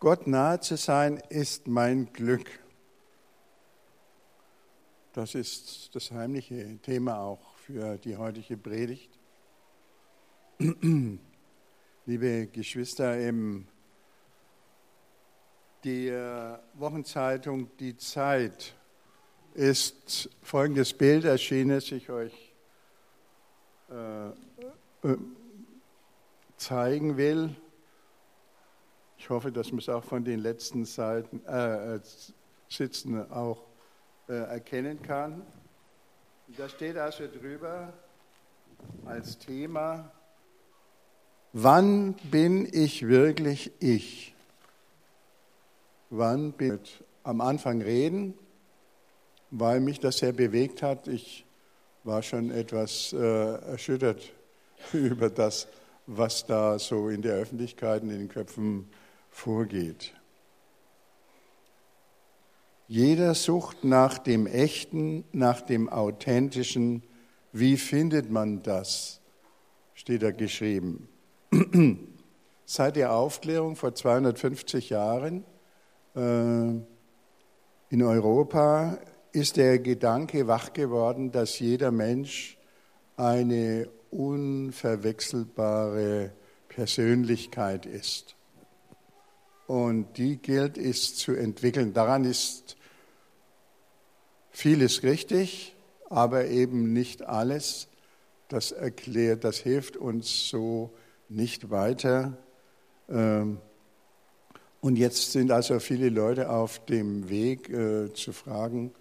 Gott nahe zu sein ist mein Glück. Das ist das heimliche Thema auch für die heutige Predigt. Liebe Geschwister, im der Wochenzeitung Die Zeit ist folgendes Bild erschienen, das ich euch äh, äh zeigen will. Ich hoffe, dass man es auch von den letzten Seiten, äh, äh Sitzen auch äh, erkennen kann. Da steht also drüber als Thema, wann bin ich wirklich ich? Wann bin ich? Am Anfang reden, weil mich das sehr bewegt hat. Ich war schon etwas äh, erschüttert über das, was da so in der Öffentlichkeit, in den Köpfen vorgeht. Jeder sucht nach dem Echten, nach dem Authentischen. Wie findet man das? Steht da geschrieben. Seit der Aufklärung vor 250 Jahren äh, in Europa ist der Gedanke wach geworden, dass jeder Mensch eine unverwechselbare Persönlichkeit ist. Und die gilt es zu entwickeln. Daran ist Vieles richtig, aber eben nicht alles. Das erklärt, das hilft uns so nicht weiter. Ähm, und jetzt sind also viele Leute auf dem Weg äh, zu fragen,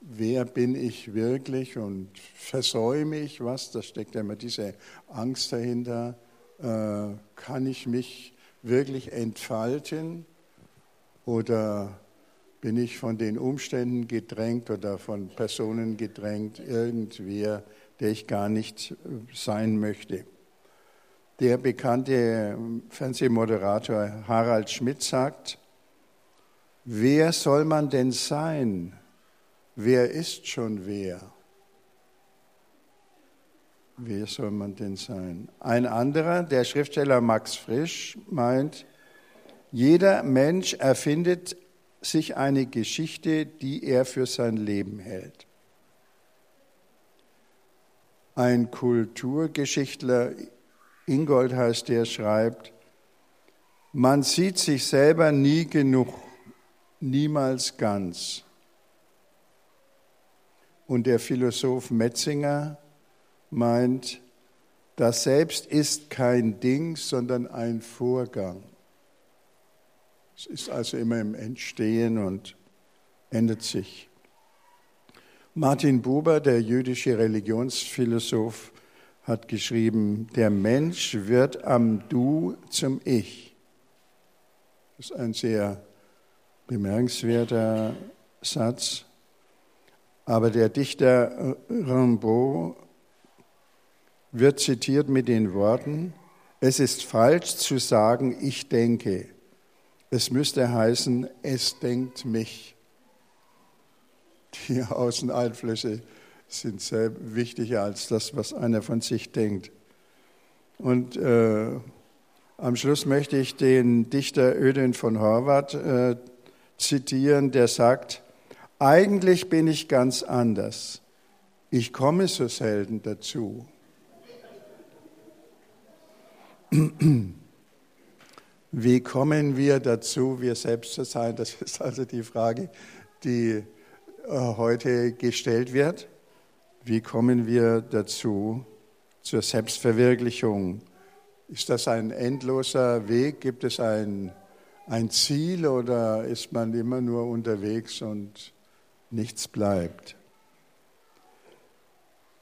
wer bin ich wirklich und versäume ich was? Da steckt ja immer diese Angst dahinter. Äh, kann ich mich wirklich entfalten oder bin ich von den Umständen gedrängt oder von Personen gedrängt, irgendwer, der ich gar nicht sein möchte. Der bekannte Fernsehmoderator Harald Schmidt sagt, wer soll man denn sein? Wer ist schon wer? Wer soll man denn sein? Ein anderer, der Schriftsteller Max Frisch, meint, jeder Mensch erfindet sich eine Geschichte, die er für sein Leben hält. Ein Kulturgeschichtler, Ingold heißt der, schreibt, man sieht sich selber nie genug, niemals ganz. Und der Philosoph Metzinger meint, das Selbst ist kein Ding, sondern ein Vorgang. Es ist also immer im Entstehen und ändert sich. Martin Buber, der jüdische Religionsphilosoph, hat geschrieben, der Mensch wird am Du zum Ich. Das ist ein sehr bemerkenswerter Satz. Aber der Dichter Rimbaud wird zitiert mit den Worten, es ist falsch zu sagen, ich denke. Es müsste heißen, es denkt mich. Die Außeneinflüsse sind sehr wichtiger als das, was einer von sich denkt. Und äh, am Schluss möchte ich den Dichter Ödin von Horvath äh, zitieren, der sagt, eigentlich bin ich ganz anders. Ich komme so selten dazu. Wie kommen wir dazu, wir selbst zu sein? Das ist also die Frage, die äh, heute gestellt wird. Wie kommen wir dazu, zur Selbstverwirklichung? Ist das ein endloser Weg? Gibt es ein, ein Ziel oder ist man immer nur unterwegs und nichts bleibt?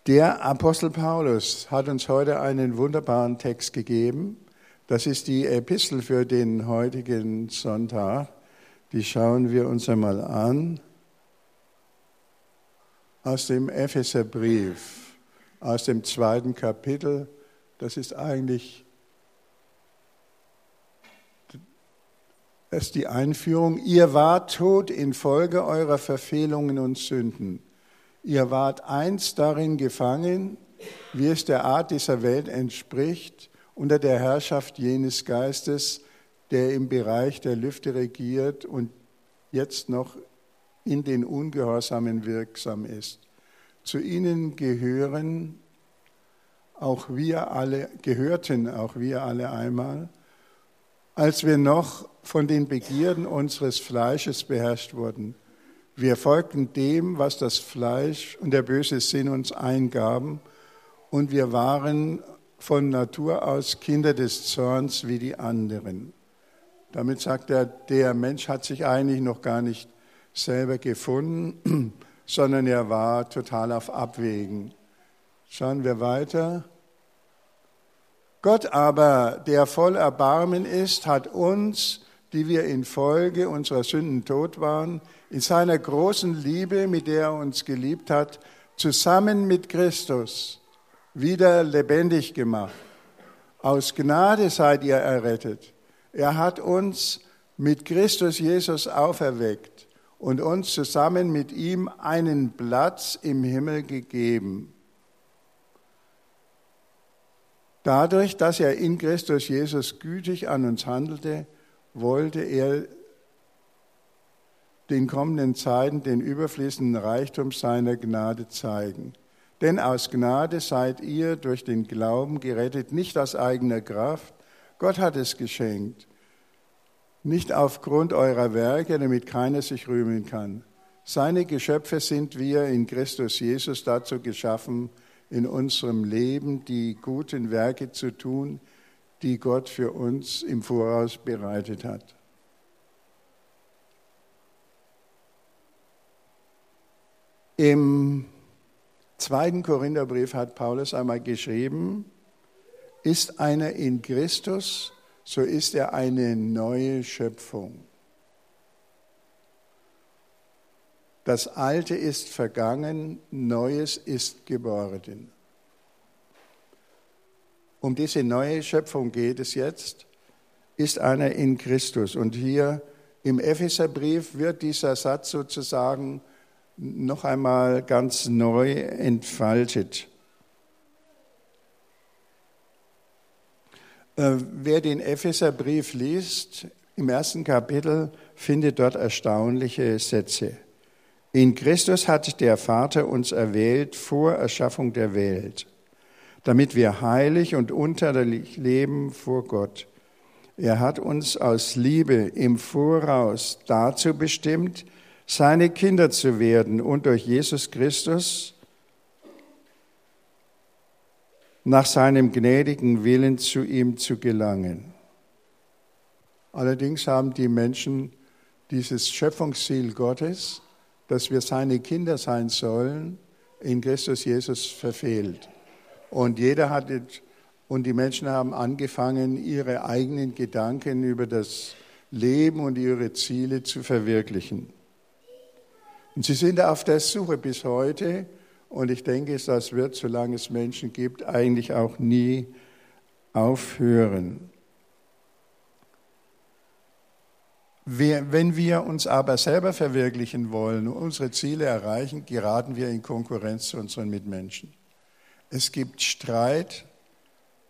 Der Apostel Paulus hat uns heute einen wunderbaren Text gegeben das ist die Epistel für den heutigen Sonntag. Die schauen wir uns einmal an. Aus dem Epheserbrief, aus dem zweiten Kapitel. Das ist eigentlich das ist die Einführung. Ihr wart tot infolge eurer Verfehlungen und Sünden. Ihr wart einst darin gefangen, wie es der Art dieser Welt entspricht unter der Herrschaft jenes Geistes, der im Bereich der Lüfte regiert und jetzt noch in den Ungehorsamen wirksam ist. Zu ihnen gehören auch wir alle, gehörten auch wir alle einmal, als wir noch von den Begierden unseres Fleisches beherrscht wurden. Wir folgten dem, was das Fleisch und der böse Sinn uns eingaben, und wir waren von Natur aus Kinder des Zorns wie die anderen. Damit sagt er, der Mensch hat sich eigentlich noch gar nicht selber gefunden, sondern er war total auf Abwägen. Schauen wir weiter. Gott aber, der voll Erbarmen ist, hat uns, die wir infolge unserer Sünden tot waren, in seiner großen Liebe, mit der er uns geliebt hat, zusammen mit Christus wieder lebendig gemacht. Aus Gnade seid ihr errettet. Er hat uns mit Christus Jesus auferweckt und uns zusammen mit ihm einen Platz im Himmel gegeben. Dadurch, dass er in Christus Jesus gütig an uns handelte, wollte er den kommenden Zeiten den überfließenden Reichtum seiner Gnade zeigen. Denn aus Gnade seid ihr durch den Glauben gerettet, nicht aus eigener Kraft. Gott hat es geschenkt, nicht aufgrund eurer Werke, damit keiner sich rühmen kann. Seine Geschöpfe sind wir in Christus Jesus dazu geschaffen, in unserem Leben die guten Werke zu tun, die Gott für uns im Voraus bereitet hat. Im zweiten Korintherbrief hat Paulus einmal geschrieben, ist einer in Christus, so ist er eine neue Schöpfung. Das Alte ist vergangen, Neues ist geboren. Um diese neue Schöpfung geht es jetzt, ist einer in Christus. Und hier im Epheserbrief wird dieser Satz sozusagen noch einmal ganz neu entfaltet. Äh, wer den Epheserbrief liest, im ersten Kapitel findet dort erstaunliche Sätze. In Christus hat der Vater uns erwählt vor Erschaffung der Welt, damit wir heilig und unterlich leben vor Gott. Er hat uns aus Liebe im Voraus dazu bestimmt, seine Kinder zu werden und durch Jesus Christus nach seinem gnädigen Willen zu ihm zu gelangen. Allerdings haben die Menschen dieses Schöpfungsziel Gottes, dass wir seine Kinder sein sollen, in Christus Jesus verfehlt. Und jeder hat und die Menschen haben angefangen, ihre eigenen Gedanken über das Leben und ihre Ziele zu verwirklichen. Und sie sind auf der Suche bis heute und ich denke, das wird, solange es Menschen gibt, eigentlich auch nie aufhören. Wenn wir uns aber selber verwirklichen wollen und unsere Ziele erreichen, geraten wir in Konkurrenz zu unseren Mitmenschen. Es gibt Streit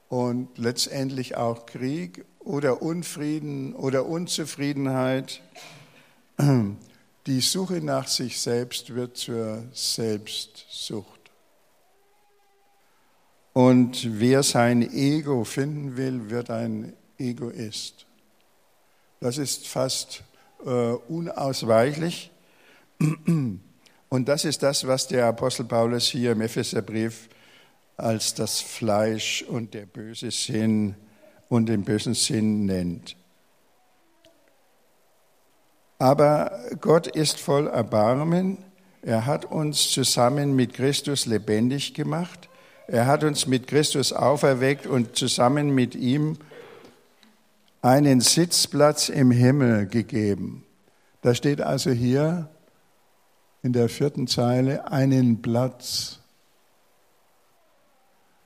und letztendlich auch Krieg oder Unfrieden oder Unzufriedenheit. Die Suche nach sich selbst wird zur Selbstsucht. Und wer sein Ego finden will, wird ein Egoist. Das ist fast äh, unausweichlich. Und das ist das, was der Apostel Paulus hier im Epheserbrief als das Fleisch und der böse Sinn und den bösen Sinn nennt. Aber Gott ist voll Erbarmen. Er hat uns zusammen mit Christus lebendig gemacht. Er hat uns mit Christus auferweckt und zusammen mit ihm einen Sitzplatz im Himmel gegeben. Da steht also hier in der vierten Zeile einen Platz.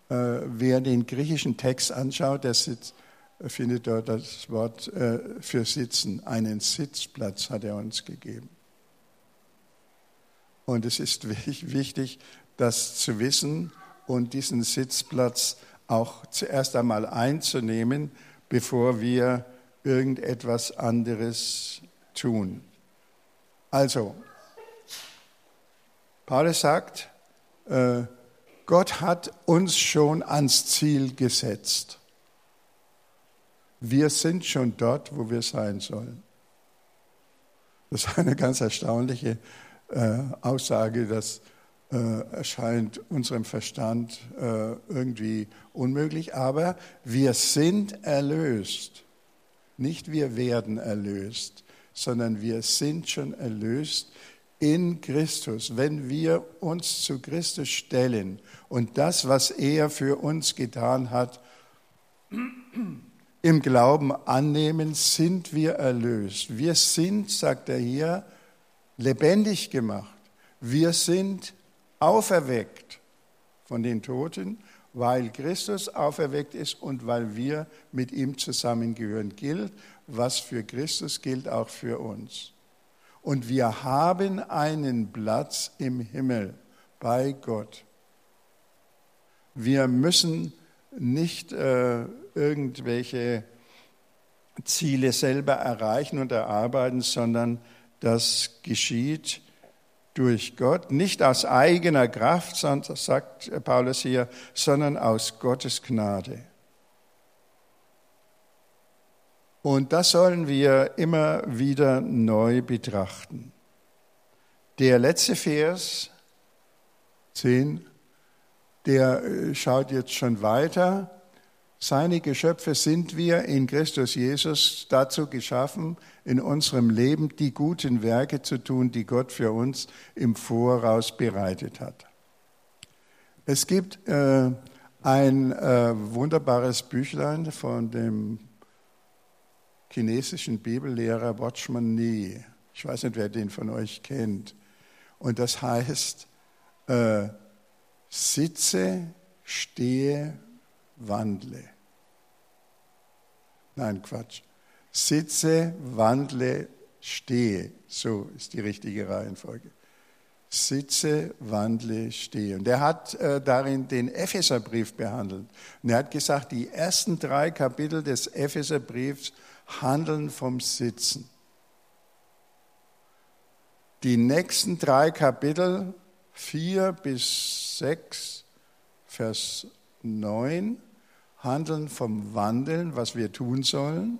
Äh, wer den griechischen Text anschaut, der sitzt, findet dort das Wort äh, für Sitzen. Einen Sitzplatz hat er uns gegeben. Und es ist wichtig, das zu wissen und diesen Sitzplatz auch zuerst einmal einzunehmen, bevor wir irgendetwas anderes tun. Also, Paulus sagt, äh, Gott hat uns schon ans Ziel gesetzt. Wir sind schon dort, wo wir sein sollen. Das ist eine ganz erstaunliche äh, Aussage, das äh, erscheint unserem Verstand äh, irgendwie unmöglich, aber wir sind erlöst. Nicht wir werden erlöst, sondern wir sind schon erlöst in Christus. Wenn wir uns zu Christus stellen und das, was er für uns getan hat, im Glauben annehmen, sind wir erlöst. Wir sind, sagt er hier, lebendig gemacht. Wir sind auferweckt von den Toten, weil Christus auferweckt ist und weil wir mit ihm zusammengehören. Gilt, was für Christus gilt, auch für uns. Und wir haben einen Platz im Himmel bei Gott. Wir müssen nicht äh, irgendwelche Ziele selber erreichen und erarbeiten, sondern das geschieht durch Gott, nicht aus eigener Kraft, sagt Paulus hier, sondern aus Gottes Gnade. Und das sollen wir immer wieder neu betrachten. Der letzte Vers, 10, der äh, schaut jetzt schon weiter. Seine Geschöpfe sind wir in Christus Jesus dazu geschaffen, in unserem Leben die guten Werke zu tun, die Gott für uns im Voraus bereitet hat. Es gibt äh, ein äh, wunderbares Büchlein von dem chinesischen Bibellehrer Watchman Nee. Ich weiß nicht, wer den von euch kennt. Und das heißt, äh, sitze, stehe, wandle. Nein, Quatsch. Sitze, wandle, stehe. So ist die richtige Reihenfolge. Sitze, wandle, stehe. Und er hat äh, darin den Epheserbrief behandelt. Und er hat gesagt, die ersten drei Kapitel des Epheserbriefs handeln vom Sitzen. Die nächsten drei Kapitel, vier bis sechs, Vers 9, handeln vom Wandeln, was wir tun sollen.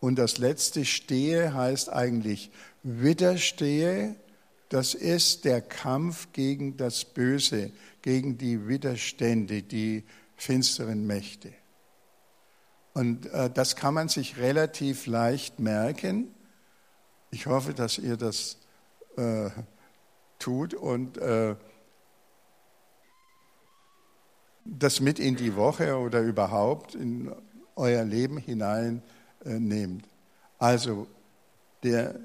Und das letzte Stehe heißt eigentlich Widerstehe. Das ist der Kampf gegen das Böse, gegen die Widerstände, die finsteren Mächte. Und äh, das kann man sich relativ leicht merken. Ich hoffe, dass ihr das äh, tut und äh, das mit in die Woche oder überhaupt in euer Leben hinein äh, nehmt. Also der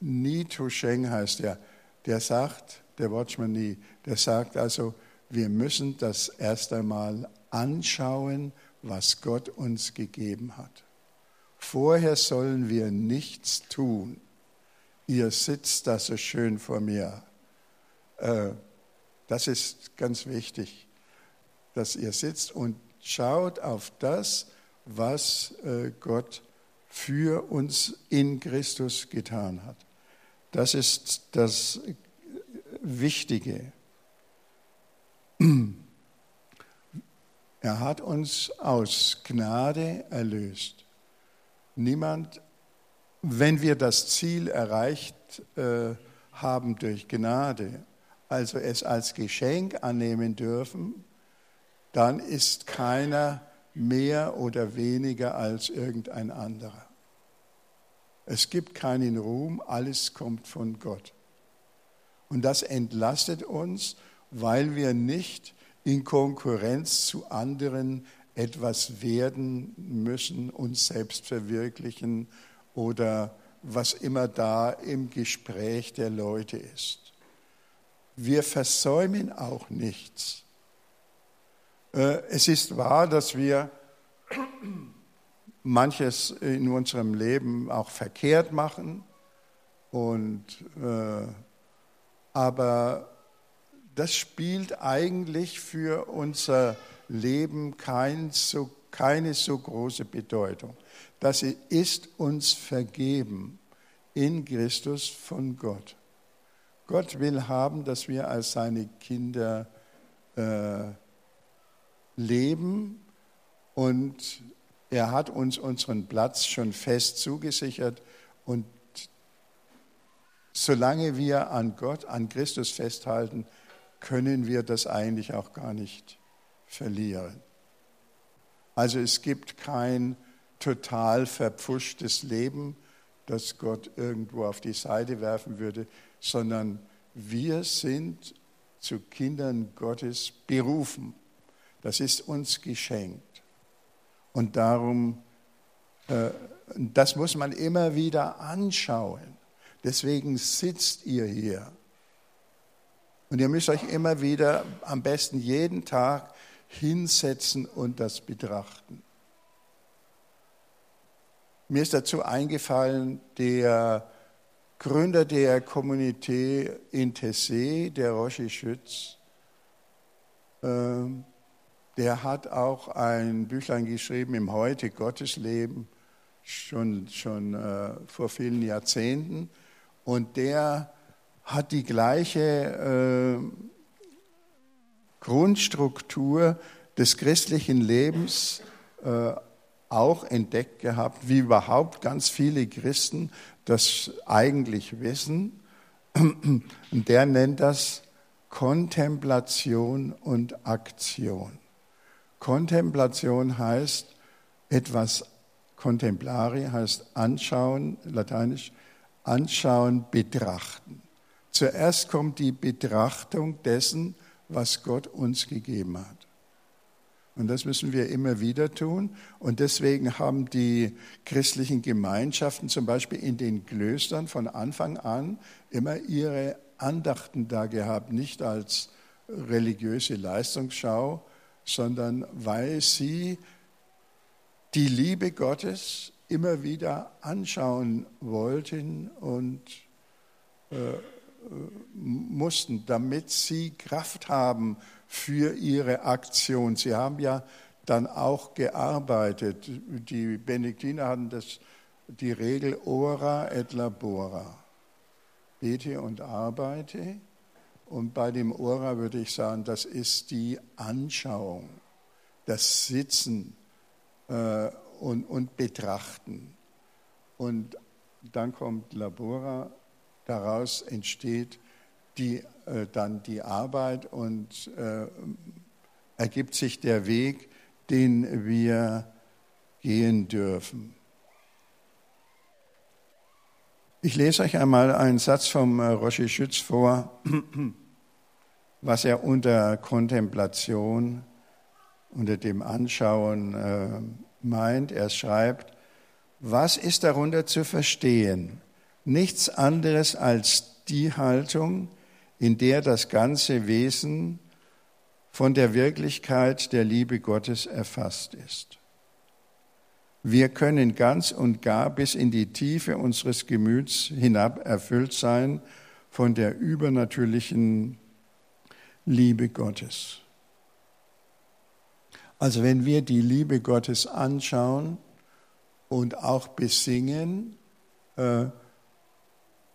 Ni To Sheng heißt der, der sagt, der Watchman Ni, der sagt also, wir müssen das erst einmal anschauen, was Gott uns gegeben hat. Vorher sollen wir nichts tun. Ihr sitzt da so schön vor mir. Äh, das ist ganz wichtig, dass ihr sitzt und schaut auf das, was äh, Gott für uns in Christus getan hat. Das ist das Wichtige. Er hat uns aus Gnade erlöst. Niemand, wenn wir das Ziel erreicht äh, haben durch Gnade, also es als Geschenk annehmen dürfen, dann ist keiner mehr oder weniger als irgendein anderer. Es gibt keinen Ruhm, alles kommt von Gott. Und das entlastet uns, weil wir nicht in Konkurrenz zu anderen etwas werden müssen, uns selbst verwirklichen oder was immer da im Gespräch der Leute ist. Wir versäumen auch nichts. Äh, es ist wahr, dass wir manches in unserem Leben auch verkehrt machen, und, äh, aber das spielt eigentlich für unser Leben kein so keine so große Bedeutung. Das ist uns vergeben in Christus von Gott. Gott will haben, dass wir als seine Kinder äh, leben und er hat uns unseren Platz schon fest zugesichert und solange wir an Gott, an Christus festhalten, können wir das eigentlich auch gar nicht verlieren. Also es gibt kein total verpfuschtes Leben, das Gott irgendwo auf die Seite werfen würde, sondern wir sind zu Kindern Gottes berufen. Das ist uns geschenkt. Und darum, äh, das muss man immer wieder anschauen. Deswegen sitzt ihr hier. Und ihr müsst euch immer wieder, am besten jeden Tag, hinsetzen und das betrachten. Mir ist dazu eingefallen, der Gründer der Communauté in Tessé, der Roshi Schütz, ähm, der hat auch ein Büchlein geschrieben im Heute Gottesleben, schon, schon äh, vor vielen Jahrzehnten. Und der hat die gleiche äh, Grundstruktur des christlichen Lebens äh, auch entdeckt gehabt, wie überhaupt ganz viele Christen das eigentlich wissen. Und der nennt das Kontemplation und Aktion. Kontemplation heißt etwas, contemplare heißt anschauen, lateinisch anschauen, betrachten. Zuerst kommt die Betrachtung dessen, was Gott uns gegeben hat. Und das müssen wir immer wieder tun. Und deswegen haben die christlichen Gemeinschaften zum Beispiel in den Klöstern von Anfang an immer ihre Andachten da gehabt, nicht als religiöse Leistungsschau, sondern weil sie die Liebe Gottes immer wieder anschauen wollten und äh, mussten, damit sie Kraft haben für ihre Aktion. Sie haben ja dann auch gearbeitet. Die Benediktiner hatten das, die Regel ora et labora. Bete und arbeite. Und bei dem Ora würde ich sagen, das ist die Anschauung, das Sitzen äh, und, und Betrachten. Und dann kommt Labora, daraus entsteht die, äh, dann die Arbeit und äh, ergibt sich der Weg, den wir gehen dürfen. Ich lese euch einmal einen Satz vom äh, Roshi Schütz vor, was er unter Kontemplation, unter dem Anschauen äh, meint. Er schreibt, was ist darunter zu verstehen? Nichts anderes als die Haltung, in der das ganze Wesen von der Wirklichkeit der Liebe Gottes erfasst ist. Wir können ganz und gar bis in die Tiefe unseres Gemüts hinab erfüllt sein von der übernatürlichen Liebe Gottes. Also wenn wir die Liebe Gottes anschauen und auch besingen, äh,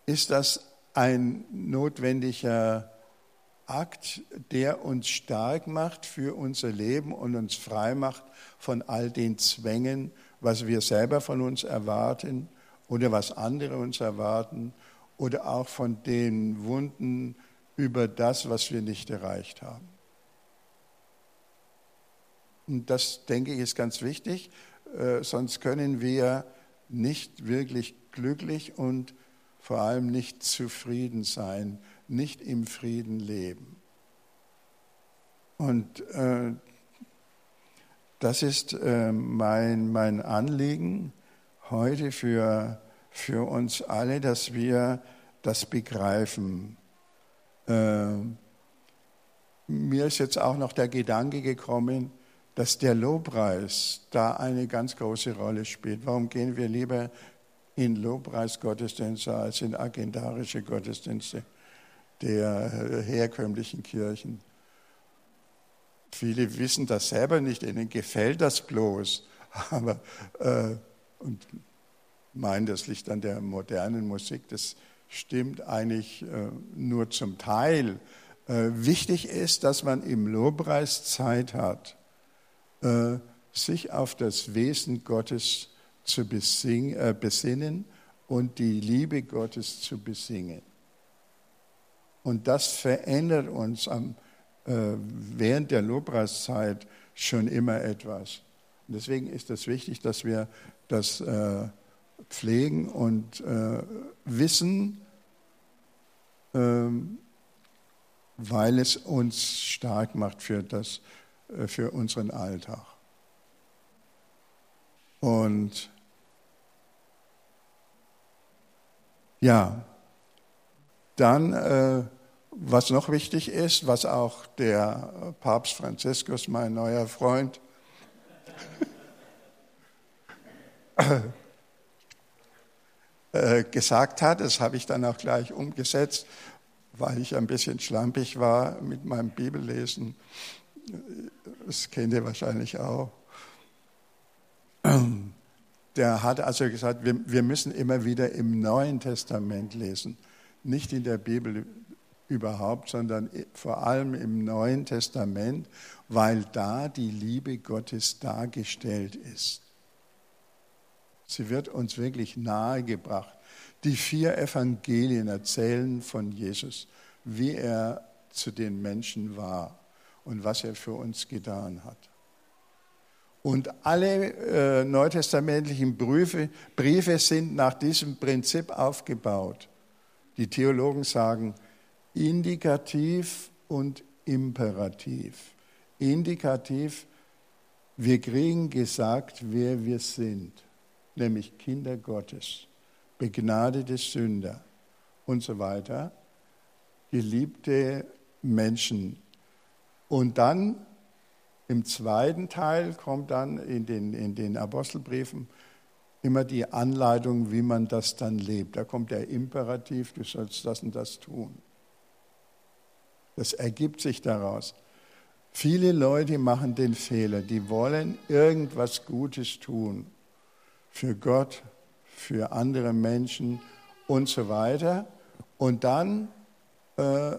ist das ein notwendiger Akt, der uns stark macht für unser Leben und uns frei macht von all den Zwängen, was wir selber von uns erwarten oder was andere uns erwarten oder auch von den Wunden über das, was wir nicht erreicht haben. Und das, denke ich, ist ganz wichtig, äh, sonst können wir nicht wirklich glücklich und vor allem nicht zufrieden sein, nicht im Frieden leben. Und äh, das ist äh, mein, mein Anliegen heute für, für uns alle, dass wir das begreifen. Äh, mir ist jetzt auch noch der Gedanke gekommen, dass der Lobpreis da eine ganz große Rolle spielt. Warum gehen wir lieber in Lobpreisgottesdienste als in agendarische Gottesdienste der herkömmlichen Kirchen. viele wissen das selber nicht, ihnen gefällt das bloß, aber äh, und meinen, das liegt an der modernen Musik. Das stimmt eigentlich äh, nur zum Teil. Äh, wichtig ist, dass man im Lobpreis Zeit hat, äh, sich auf das Wesen Gottes zu besing, äh, besinnen und die Liebe Gottes zu besingen. Und das verändert uns am, äh, während der Lobpreiszeit schon immer etwas. Und deswegen ist es wichtig, dass wir das äh, pflegen und äh, wissen, ähm, weil es uns stark macht für, das, äh, für unseren Alltag. Und ja, dann, äh, was noch wichtig ist, was auch der Papst Franziskus, mein neuer Freund, äh, gesagt hat, das habe ich dann auch gleich umgesetzt, weil ich ein bisschen schlampig war mit meinem Bibellesen. Das kennt ihr wahrscheinlich auch. Der hat also gesagt, wir, wir müssen immer wieder im Neuen Testament lesen. Nicht in der Bibel überhaupt, sondern vor allem im Neuen Testament, weil da die Liebe Gottes dargestellt ist. Sie wird uns wirklich nahegebracht. Die vier Evangelien erzählen von Jesus, wie er zu den Menschen war und was er für uns getan hat. Und alle äh, neutestamentlichen Briefe, Briefe sind nach diesem Prinzip aufgebaut. Die Theologen sagen Indikativ und Imperativ. Indikativ, wir kriegen gesagt, wer wir sind nämlich Kinder Gottes, begnadete Sünder und so weiter, geliebte Menschen. Und dann im zweiten Teil kommt dann in den, in den Apostelbriefen immer die Anleitung, wie man das dann lebt. Da kommt der Imperativ, du sollst das und das tun. Das ergibt sich daraus. Viele Leute machen den Fehler, die wollen irgendwas Gutes tun für Gott, für andere Menschen und so weiter. Und dann äh,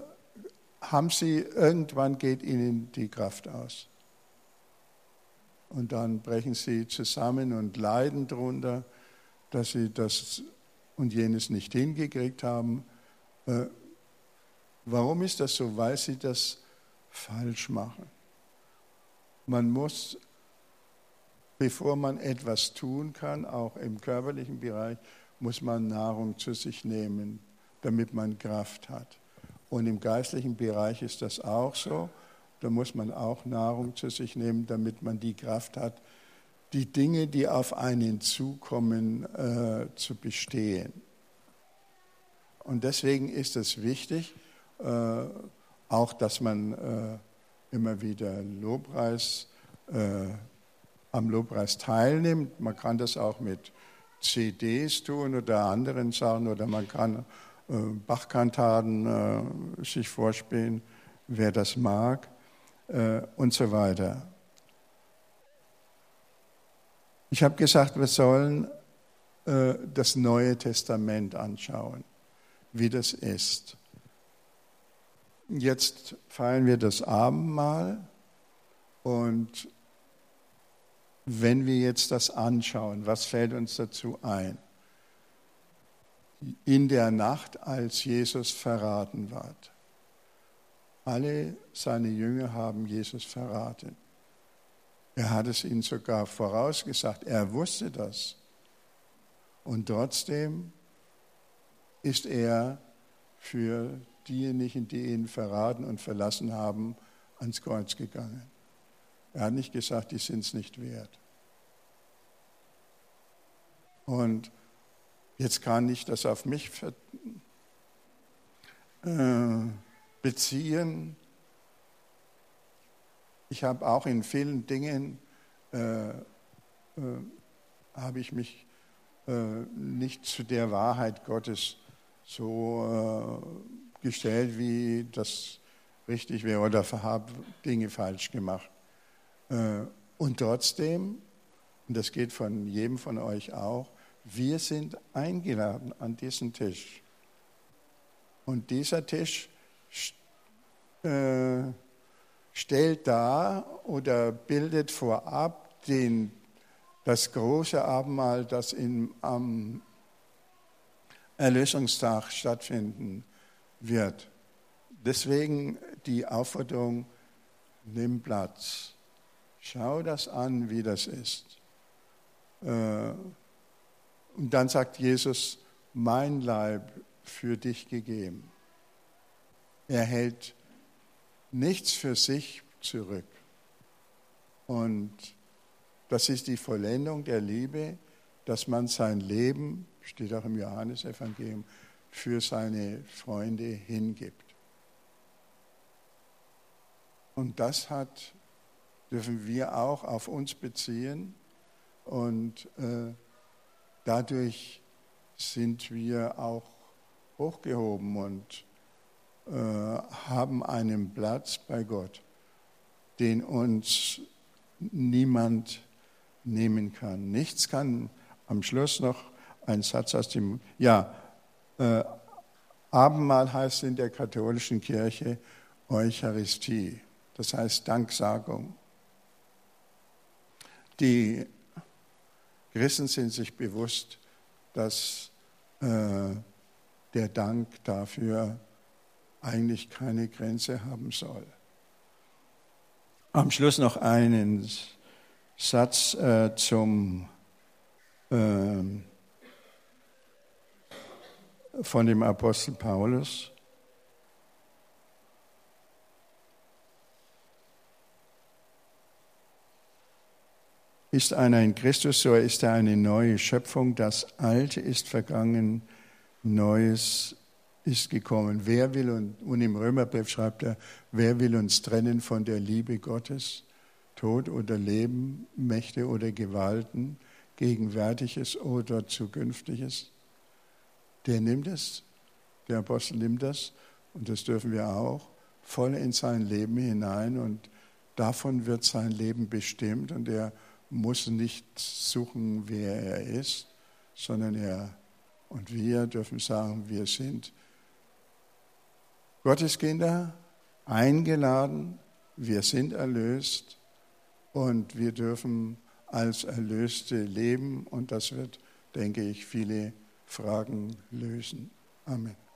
haben sie, irgendwann geht ihnen die Kraft aus. Und dann brechen sie zusammen und leiden darunter, dass sie das und jenes nicht hingekriegt haben. Äh, warum ist das so? Weil sie das falsch machen. Man muss bevor man etwas tun kann, auch im körperlichen Bereich, muss man Nahrung zu sich nehmen, damit man Kraft hat. Und im geistlichen Bereich ist das auch so. Da muss man auch Nahrung zu sich nehmen, damit man die Kraft hat, die Dinge, die auf einen zukommen, äh, zu bestehen. Und deswegen ist es wichtig, äh, auch dass man äh, immer wieder Lobpreis äh, am Lobpreis teilnimmt. Man kann das auch mit CDs tun oder anderen Sachen oder man kann äh, Bachkantaten äh, sich vorspielen, wer das mag äh, und so weiter. Ich habe gesagt, wir sollen äh, das Neue Testament anschauen, wie das ist. Jetzt feiern wir das Abendmahl und wenn wir jetzt das anschauen, was fällt uns dazu ein? In der Nacht, als Jesus verraten ward. Alle seine Jünger haben Jesus verraten. Er hat es ihnen sogar vorausgesagt. Er wusste das. Und trotzdem ist er für diejenigen, die ihn verraten und verlassen haben, ans Kreuz gegangen. Er hat nicht gesagt, die sind es nicht wert. Und jetzt kann ich das auf mich äh, beziehen. Ich habe auch in vielen Dingen, äh, äh, habe ich mich äh, nicht zu der Wahrheit Gottes so äh, gestellt, wie das richtig wäre oder habe Dinge falsch gemacht. Äh, und trotzdem, und das geht von jedem von euch auch, wir sind eingeladen an diesen Tisch. Und dieser Tisch äh, stellt dar oder bildet vorab den, das große Abendmahl, das in, am Erlösungstag stattfinden wird. Deswegen die Aufforderung, nimm Platz. Schau das an, wie das ist. Äh, und dann sagt Jesus, mein Leib für dich gegeben. Er hält nichts für sich zurück. Und das ist die Vollendung der Liebe, dass man sein Leben, steht auch im Johannesevangelium, für seine Freunde hingibt. Und das hat, dürfen wir auch auf uns beziehen. Und äh, dadurch sind wir auch hochgehoben und äh, haben einen Platz bei Gott, den uns niemand nehmen kann. Nichts kann, am Schluss noch ein Satz aus dem, ja, äh, Abendmahl heißt in der katholischen Kirche Eucharistie, das heißt Danksagung. Die Christen sind sich bewusst, dass äh, der Dank dafür eigentlich keine Grenze haben soll. Am Schluss noch einen Satz äh, zum äh, von dem Apostel Paulus. Ist einer in Christus, so ist er eine neue Schöpfung. Das Alte ist vergangen, Neues ist gekommen. Wer will, und, und im Römerbrief schreibt er, wer will uns trennen von der Liebe Gottes? Tod oder Leben, Mächte oder Gewalten, Gegenwärtiges oder Zukünftiges? Der nimmt es, der Apostel nimmt das, und das dürfen wir auch, voll in sein Leben hinein und davon wird sein Leben bestimmt und er muss nicht suchen, wer er ist, sondern er und wir dürfen sagen, wir sind Gottes Kinder, eingeladen, wir sind erlöst und wir dürfen als Erlöste leben und das wird, denke ich, viele Fragen lösen. Amen.